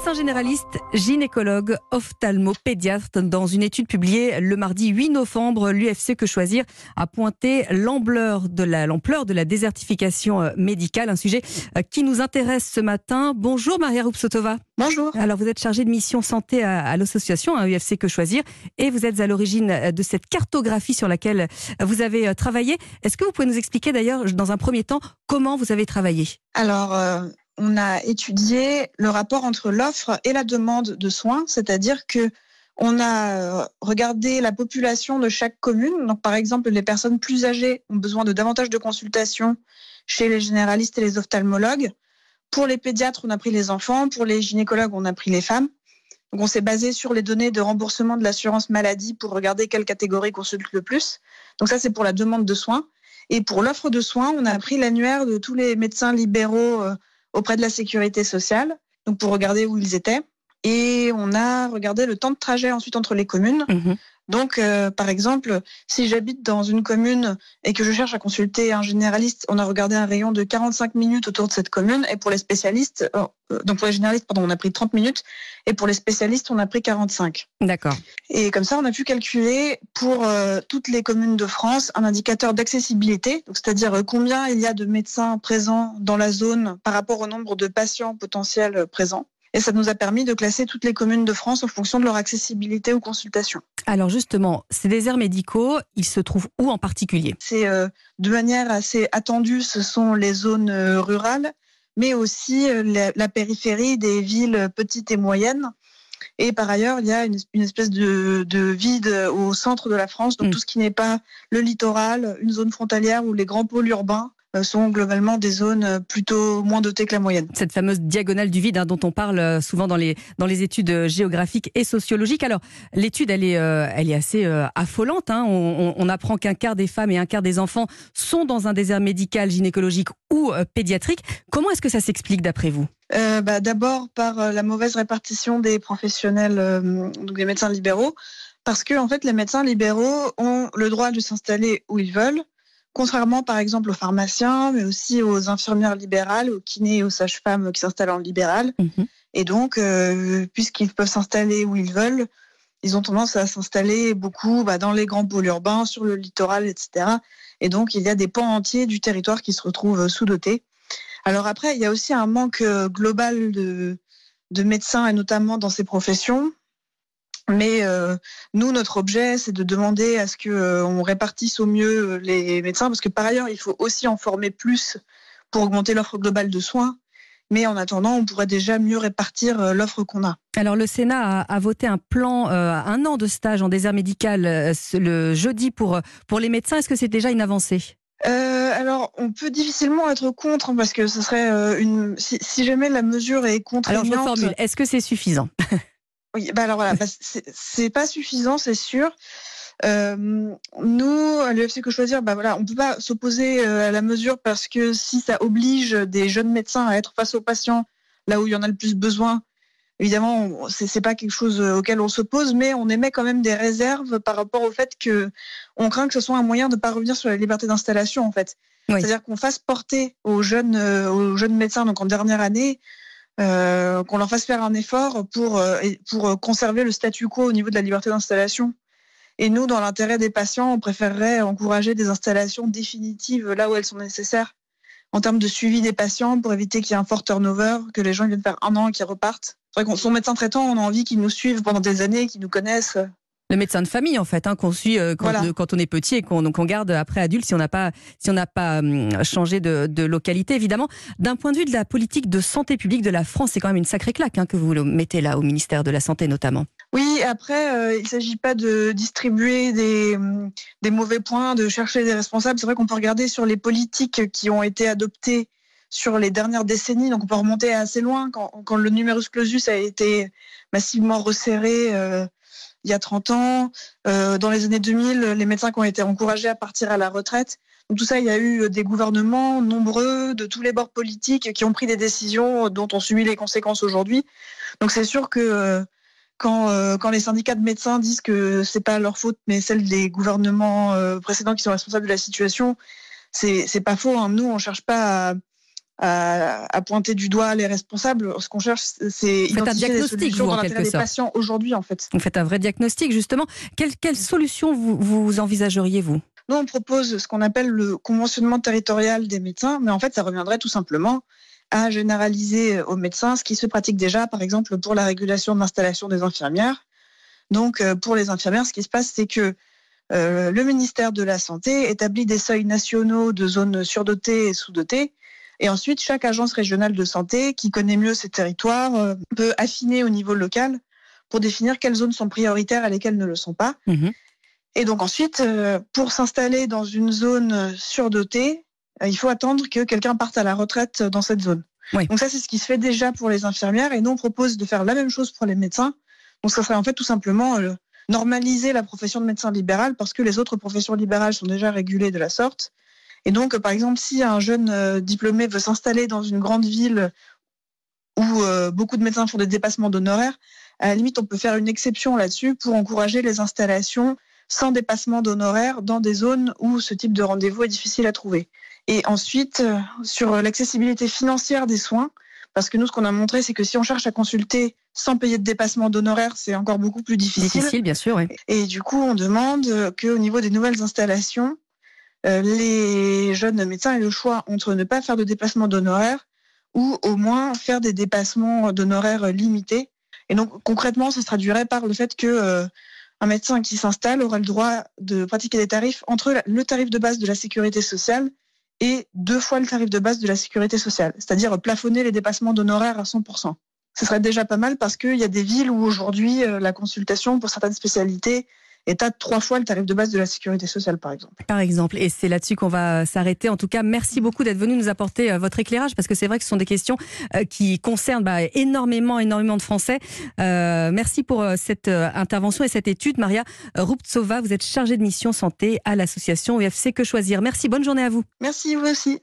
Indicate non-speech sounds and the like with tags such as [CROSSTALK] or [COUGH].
Médecin généraliste, gynécologue, ophtalmo, pédiatre. Dans une étude publiée le mardi 8 novembre, l'UFC Que Choisir a pointé l'ampleur de la, l'ampleur de la désertification euh, médicale, un sujet euh, qui nous intéresse ce matin. Bonjour Maria Roupsotova. Bonjour. Alors vous êtes chargée de mission santé à, l'association à UFC Que Choisir et vous êtes à l'origine euh, de cette cartographie sur laquelle vous avez travaillé. Est-ce que vous pouvez nous expliquer d'ailleurs dans un premier temps comment vous avez travaillé? Alors on a étudié le rapport entre l'offre et la demande de soins, c'est-à-dire que on a euh, regardé la population de chaque commune. Donc, par exemple, les personnes plus âgées ont besoin de davantage de consultations chez les généralistes et les ophtalmologues. Pour les pédiatres, on a pris les enfants. Pour les gynécologues, on a pris les femmes. Donc, on s'est basé sur les données de remboursement de l'assurance maladie pour regarder quelle catégorie consulte le plus. Donc, ça, c'est pour la demande de soins. Et pour l'offre de soins, on a pris l'annuaire de tous les médecins libéraux euh, auprès de la sécurité sociale, donc pour regarder où ils étaient. Et on a regardé le temps de trajet ensuite entre les communes. Mhm. Donc, euh, par exemple, si j'habite dans une commune et que je cherche à consulter un généraliste, on a regardé un rayon de 45 minutes autour de cette commune. Et pour les spécialistes, euh, euh, donc pour les généralistes, pardon, on a pris 30 minutes. Et pour les spécialistes, on a pris 45. D'accord. Et comme ça, on a pu calculer pour toutes les communes de France un indicateur d'accessibilité, c'est-à-dire combien il y a de médecins présents dans la zone par rapport au nombre de patients potentiels présents. Et ça nous a permis de classer toutes les communes de France en fonction de leur accessibilité aux consultations. Alors justement, ces déserts médicaux, ils se trouvent où en particulier? C'est euh, de manière assez attendue, ce sont les zones euh, rurales, mais aussi euh, la, périphérie des villes petites et moyennes. Et par ailleurs, il y a une, espèce de, vide au centre de la France, donc mm. tout ce qui n'est pas le littoral, une zone frontalière ou les grands pôles urbains sont globalement des zones euh, plutôt moins dotées que la moyenne. Cette fameuse diagonale du vide hein, dont on parle euh, souvent dans les, dans les études géographiques et sociologiques. Alors, l'étude, elle est, elle est assez affolante. Hein. On, on, apprend qu'un quart des femmes et un quart des enfants sont dans un désert médical, gynécologique ou pédiatrique. Comment est-ce que ça s'explique d'après vous? Euh, bah, D'abord par la mauvaise répartition des professionnels, donc des médecins libéraux, parce que en fait, les médecins libéraux ont le droit de s'installer où ils veulent Contrairement par exemple aux pharmaciens, mais aussi aux infirmières libérales, aux kinés et aux sages-femmes qui s'installent en libéral. Mhm. Et donc, euh, puisqu'ils peuvent s'installer où ils veulent, ils ont tendance à s'installer beaucoup bah, dans les grands pôles urbains, sur le littoral, etc. Et donc, il y a des pans entiers du territoire qui se retrouvent sous-dotés. Alors après, il y a aussi un manque euh, global de, de médecins, et notamment dans ces professions. Mais euh, nous, notre objet, c'est de demander à ce qu'on euh, répartisse au mieux euh, les médecins, parce que par ailleurs, il faut aussi en former plus pour augmenter l'offre globale de soins. Mais en attendant, on pourrait déjà mieux répartir l'offre qu'on a. Alors le Sénat a, voté un plan, un an de stage en désert médical le jeudi pour, pour les médecins. Est-ce que c'est déjà une avancée? Alors, on peut difficilement être contre hein, parce que ce serait une. Si, jamais la mesure est contraignante. Alors, je formule. Est-ce que c'est suffisant? [LAUGHS] Oui, bah alors voilà, bah c'est pas suffisant, c'est sûr. Euh, nous, à l'UFC que choisir, bah voilà, on peut pas s'opposer euh, à la mesure parce que si ça oblige des jeunes médecins à être face aux patients là où il y en a le plus besoin, évidemment, c'est pas quelque chose euh, auquel on s'oppose, mais on émet quand même des réserves par rapport au fait que on craint que ce soit un moyen de pas revenir sur la liberté d'installation en fait. C'est-à-dire qu'on fasse porter aux jeunes, aux jeunes médecins, donc en dernière année, euh, qu'on leur fasse faire un effort pour, euh, pour conserver le statu quo au niveau de la liberté d'installation. Et nous, dans l'intérêt des patients, on préférerait encourager des installations définitives là où elles sont nécessaires en termes de suivi des patients pour éviter qu'il y ait un fort turnover, que les gens viennent faire un an et qu'ils repartent. C'est vrai qu'on son médecin traitant, on a envie qu'ils nous suivent pendant des années, qu'ils nous connaissent le médecin de famille en fait, hein, qu'on suit euh, quand, on est petit et qu'on garde après adulte si on n'a pas si on n'a pas hum, changé de, localité évidemment. D'un point de vue de la politique de santé publique de la France, c'est quand même une sacrée claque hein, que vous mettez là au ministère de la santé notamment. Oui, après euh, il ne s'agit pas de distribuer des, hum, des mauvais points, de chercher des responsables. C'est vrai qu'on peut regarder sur les politiques qui ont été adoptées sur les dernières décennies. Donc on peut remonter assez loin quand, quand le numerus clausus a été massivement resserré. Euh, il y a 30 ans. Euh, dans les années 2000, les médecins qui ont été encouragés à partir à la retraite. Donc tout ça, il y a eu des gouvernements nombreux de tous les bords politiques qui ont pris des décisions dont on subit les conséquences aujourd'hui. Donc c'est sûr que euh, quand, euh, quand les syndicats de médecins disent que c'est pas leur faute, mais celle des gouvernements précédents qui sont responsables de la situation, c'est c'est pas faux. Hein. Nous, on cherche pas à à, pointer du doigt les responsables. Ce qu'on cherche, c'est identifier un diagnostic, des solutions vous, dans l'intérêt des patients aujourd'hui, en fait. Vous faites un vrai diagnostic, justement. Quelle, quelle solution vous, vous envisageriez, vous? Nous, on propose ce qu'on appelle le conventionnement territorial des médecins, mais en fait, ça reviendrait tout simplement à généraliser aux médecins ce qui se pratique déjà, par exemple, pour la régulation de l'installation des infirmières. Donc, euh, pour les infirmières, ce qui se passe, c'est que euh, le ministère de la Santé établit des seuils nationaux de zones surdotées et sous-dotées. Et ensuite, chaque agence régionale de santé qui connaît mieux ses territoires euh, peut affiner au niveau local pour définir quelles zones sont prioritaires et lesquelles ne le sont pas. Mhm. Et donc ensuite, pour s'installer dans une zone surdotée, il faut attendre que quelqu'un parte à la retraite dans cette zone. Donc ça, c'est ce qui se fait déjà pour les infirmières. Et nous, on propose de faire la même chose pour les médecins. Donc ça serait en fait tout simplement normaliser la profession de médecin libéral parce que les autres professions libérales sont déjà régulées de la sorte. Et donc, par exemple, si un jeune euh, diplômé veut s'installer dans une grande ville où euh, beaucoup de médecins font des dépassements d'honoraires, à la limite, on peut faire une exception là-dessus pour encourager les installations sans dépassement d'honoraires dans des zones où ce type de rendez-vous est difficile à trouver. Et ensuite, euh, sur l'accessibilité financière des soins, parce que nous, ce qu'on a montré, c'est que si on cherche à consulter sans payer de dépassement d'honoraires, c'est encore beaucoup plus difficile. Difficile, bien sûr. Oui. Et du coup, on demande qu'au niveau des nouvelles installations, les jeunes médecins aient le choix entre ne pas faire de dépassement d'honoraires ou au moins faire des dépassements d'honoraires limités. Et donc, concrètement, ça se traduirait par le fait que euh, un médecin qui s'installe aura le droit de pratiquer des tarifs entre le tarif de base de la sécurité sociale et deux fois le tarif de base de la sécurité sociale, c'est-à-dire plafonner les dépassements d'honoraires à 100%. Ce serait déjà pas mal parce qu'il y a des villes où aujourd'hui euh, la consultation pour certaines spécialités est à trois fois le tarif de base de la sécurité sociale, par exemple. Par exemple, et c'est là-dessus qu'on va s'arrêter. En tout cas, merci beaucoup d'être venu nous apporter euh, votre éclairage, parce que c'est vrai que ce sont des questions euh, qui concernent bah, énormément, énormément de Français. Euh, merci pour cette intervention et cette étude. Maria Ruptsova, vous êtes chargée de mission santé à l'association UFC Que Choisir. Merci, bonne journée à vous. Merci, vous aussi.